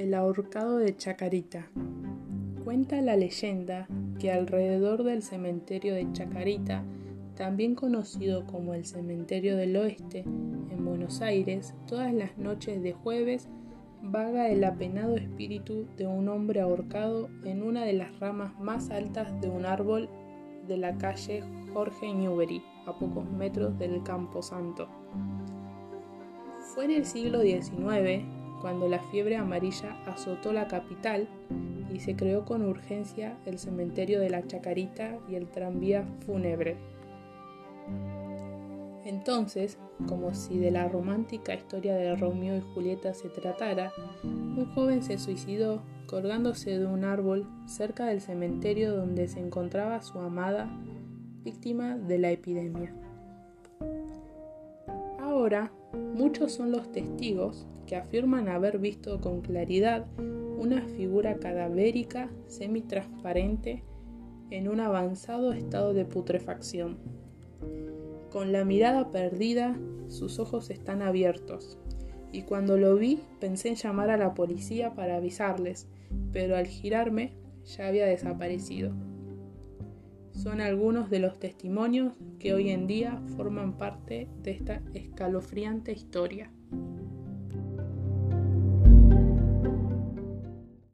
El ahorcado de Chacarita. Cuenta la leyenda que alrededor del cementerio de Chacarita, también conocido como el Cementerio del Oeste, en Buenos Aires, todas las noches de jueves vaga el apenado espíritu de un hombre ahorcado en una de las ramas más altas de un árbol de la calle Jorge Newbery, a pocos metros del Campo Santo. Fue en el siglo XIX cuando la fiebre amarilla azotó la capital y se creó con urgencia el cementerio de la Chacarita y el tranvía fúnebre. Entonces, como si de la romántica historia de Romeo y Julieta se tratara, un joven se suicidó colgándose de un árbol cerca del cementerio donde se encontraba su amada, víctima de la epidemia. Ahora, muchos son los testigos que afirman haber visto con claridad una figura cadavérica semitransparente en un avanzado estado de putrefacción. Con la mirada perdida, sus ojos están abiertos, y cuando lo vi pensé en llamar a la policía para avisarles, pero al girarme ya había desaparecido. Son algunos de los testimonios que hoy en día forman parte de esta escalofriante historia.